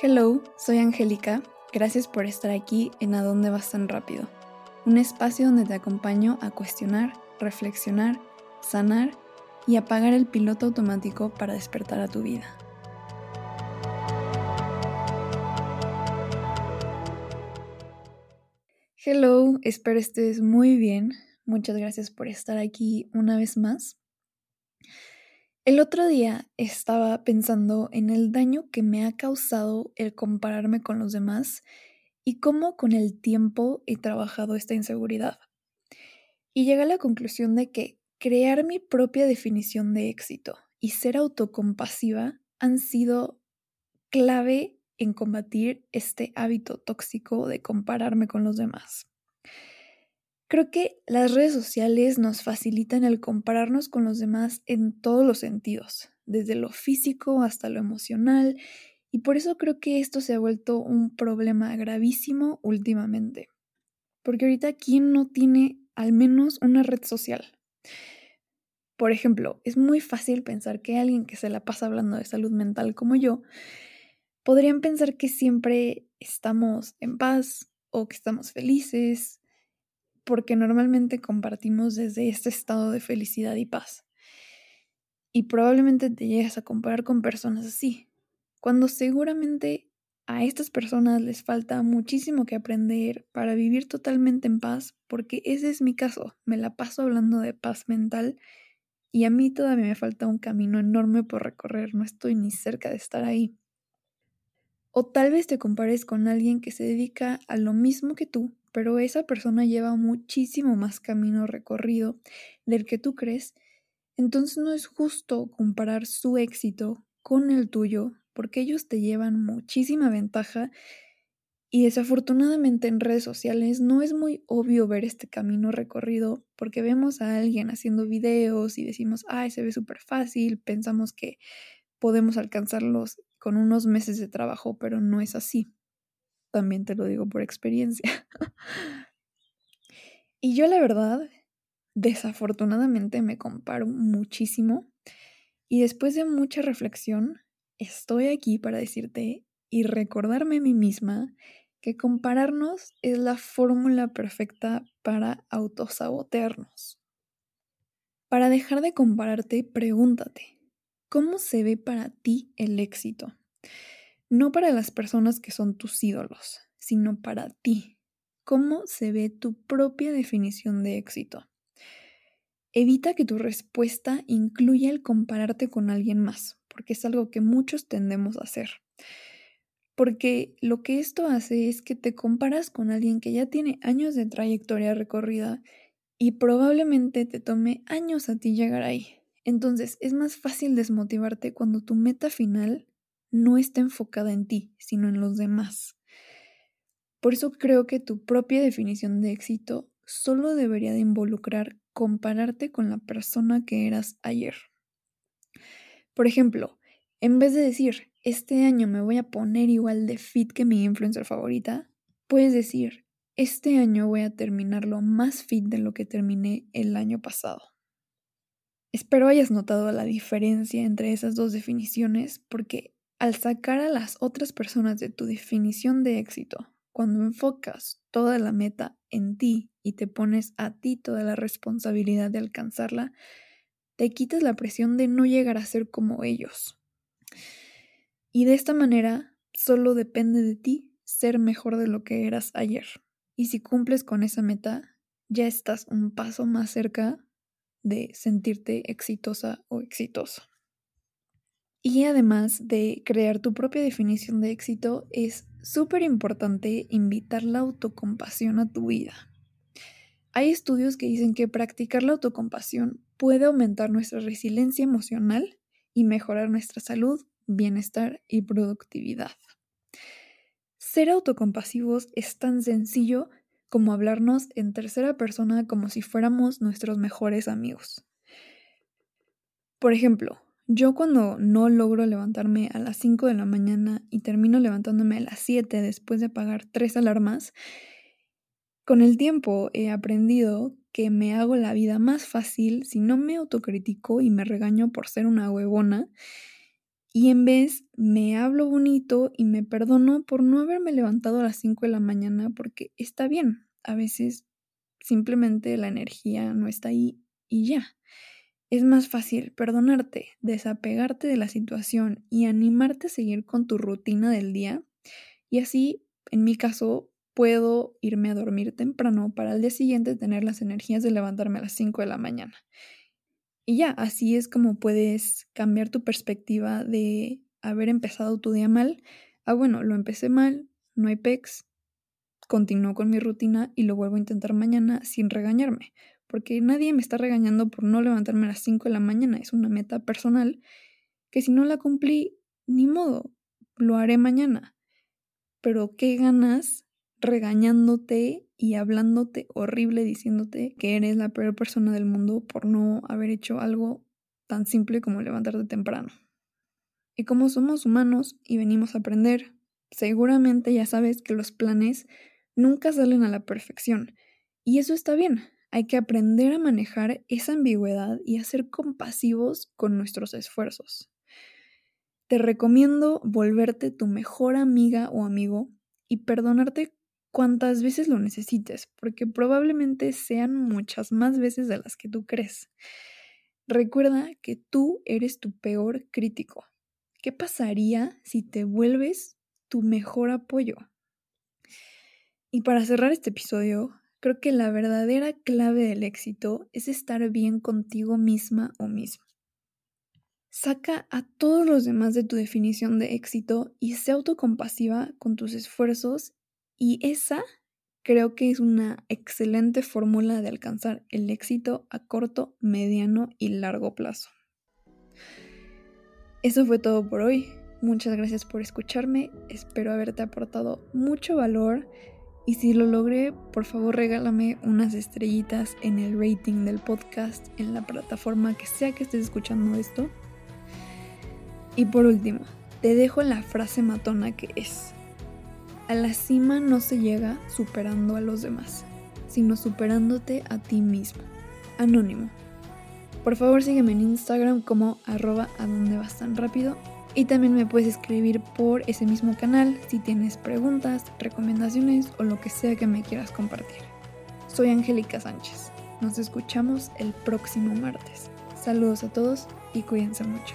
Hello, soy Angélica. Gracias por estar aquí en A dónde vas tan rápido. Un espacio donde te acompaño a cuestionar, reflexionar, sanar y apagar el piloto automático para despertar a tu vida. Hello, espero estés muy bien. Muchas gracias por estar aquí una vez más. El otro día estaba pensando en el daño que me ha causado el compararme con los demás y cómo con el tiempo he trabajado esta inseguridad. Y llegué a la conclusión de que crear mi propia definición de éxito y ser autocompasiva han sido clave en combatir este hábito tóxico de compararme con los demás. Creo que las redes sociales nos facilitan el compararnos con los demás en todos los sentidos, desde lo físico hasta lo emocional, y por eso creo que esto se ha vuelto un problema gravísimo últimamente. Porque ahorita, ¿quién no tiene al menos una red social? Por ejemplo, es muy fácil pensar que alguien que se la pasa hablando de salud mental como yo, podrían pensar que siempre estamos en paz o que estamos felices porque normalmente compartimos desde este estado de felicidad y paz. Y probablemente te llegas a comparar con personas así, cuando seguramente a estas personas les falta muchísimo que aprender para vivir totalmente en paz, porque ese es mi caso, me la paso hablando de paz mental y a mí todavía me falta un camino enorme por recorrer, no estoy ni cerca de estar ahí. O tal vez te compares con alguien que se dedica a lo mismo que tú, pero esa persona lleva muchísimo más camino recorrido del que tú crees, entonces no es justo comparar su éxito con el tuyo, porque ellos te llevan muchísima ventaja y desafortunadamente en redes sociales no es muy obvio ver este camino recorrido porque vemos a alguien haciendo videos y decimos, ay, se ve súper fácil, pensamos que podemos alcanzarlos con unos meses de trabajo, pero no es así. También te lo digo por experiencia. y yo la verdad, desafortunadamente me comparo muchísimo y después de mucha reflexión, estoy aquí para decirte y recordarme a mí misma que compararnos es la fórmula perfecta para autosabotearnos. Para dejar de compararte, pregúntate, ¿cómo se ve para ti el éxito? No para las personas que son tus ídolos, sino para ti. ¿Cómo se ve tu propia definición de éxito? Evita que tu respuesta incluya el compararte con alguien más, porque es algo que muchos tendemos a hacer. Porque lo que esto hace es que te comparas con alguien que ya tiene años de trayectoria recorrida y probablemente te tome años a ti llegar ahí. Entonces es más fácil desmotivarte cuando tu meta final no está enfocada en ti, sino en los demás. Por eso creo que tu propia definición de éxito solo debería de involucrar compararte con la persona que eras ayer. Por ejemplo, en vez de decir, este año me voy a poner igual de fit que mi influencer favorita, puedes decir, este año voy a terminarlo más fit de lo que terminé el año pasado. Espero hayas notado la diferencia entre esas dos definiciones porque al sacar a las otras personas de tu definición de éxito, cuando enfocas toda la meta en ti y te pones a ti toda la responsabilidad de alcanzarla, te quitas la presión de no llegar a ser como ellos. Y de esta manera, solo depende de ti ser mejor de lo que eras ayer. Y si cumples con esa meta, ya estás un paso más cerca de sentirte exitosa o exitoso. Y además de crear tu propia definición de éxito, es súper importante invitar la autocompasión a tu vida. Hay estudios que dicen que practicar la autocompasión puede aumentar nuestra resiliencia emocional y mejorar nuestra salud, bienestar y productividad. Ser autocompasivos es tan sencillo como hablarnos en tercera persona como si fuéramos nuestros mejores amigos. Por ejemplo, yo cuando no logro levantarme a las 5 de la mañana y termino levantándome a las 7 después de apagar tres alarmas, con el tiempo he aprendido que me hago la vida más fácil si no me autocritico y me regaño por ser una huevona Y en vez me hablo bonito y me perdono por no haberme levantado a las 5 de la mañana porque está bien. A veces simplemente la energía no está ahí y ya. Es más fácil perdonarte, desapegarte de la situación y animarte a seguir con tu rutina del día. Y así, en mi caso, puedo irme a dormir temprano para al día siguiente tener las energías de levantarme a las 5 de la mañana. Y ya, así es como puedes cambiar tu perspectiva de haber empezado tu día mal. Ah, bueno, lo empecé mal, no hay pex, continúo con mi rutina y lo vuelvo a intentar mañana sin regañarme porque nadie me está regañando por no levantarme a las 5 de la mañana, es una meta personal que si no la cumplí, ni modo, lo haré mañana. Pero qué ganas regañándote y hablándote horrible, diciéndote que eres la peor persona del mundo por no haber hecho algo tan simple como levantarte temprano. Y como somos humanos y venimos a aprender, seguramente ya sabes que los planes nunca salen a la perfección. Y eso está bien, hay que aprender a manejar esa ambigüedad y a ser compasivos con nuestros esfuerzos. Te recomiendo volverte tu mejor amiga o amigo y perdonarte cuantas veces lo necesites, porque probablemente sean muchas más veces de las que tú crees. Recuerda que tú eres tu peor crítico. ¿Qué pasaría si te vuelves tu mejor apoyo? Y para cerrar este episodio, Creo que la verdadera clave del éxito es estar bien contigo misma o mismo. Saca a todos los demás de tu definición de éxito y sé autocompasiva con tus esfuerzos y esa creo que es una excelente fórmula de alcanzar el éxito a corto, mediano y largo plazo. Eso fue todo por hoy. Muchas gracias por escucharme. Espero haberte aportado mucho valor y si lo logré, por favor regálame unas estrellitas en el rating del podcast en la plataforma que sea que estés escuchando esto. Y por último, te dejo la frase matona que es, a la cima no se llega superando a los demás, sino superándote a ti mismo. Anónimo. Por favor sígueme en Instagram como arroba a donde vas tan rápido y también me puedes escribir por ese mismo canal si tienes preguntas, recomendaciones o lo que sea que me quieras compartir. Soy Angélica Sánchez. Nos escuchamos el próximo martes. Saludos a todos y cuídense mucho.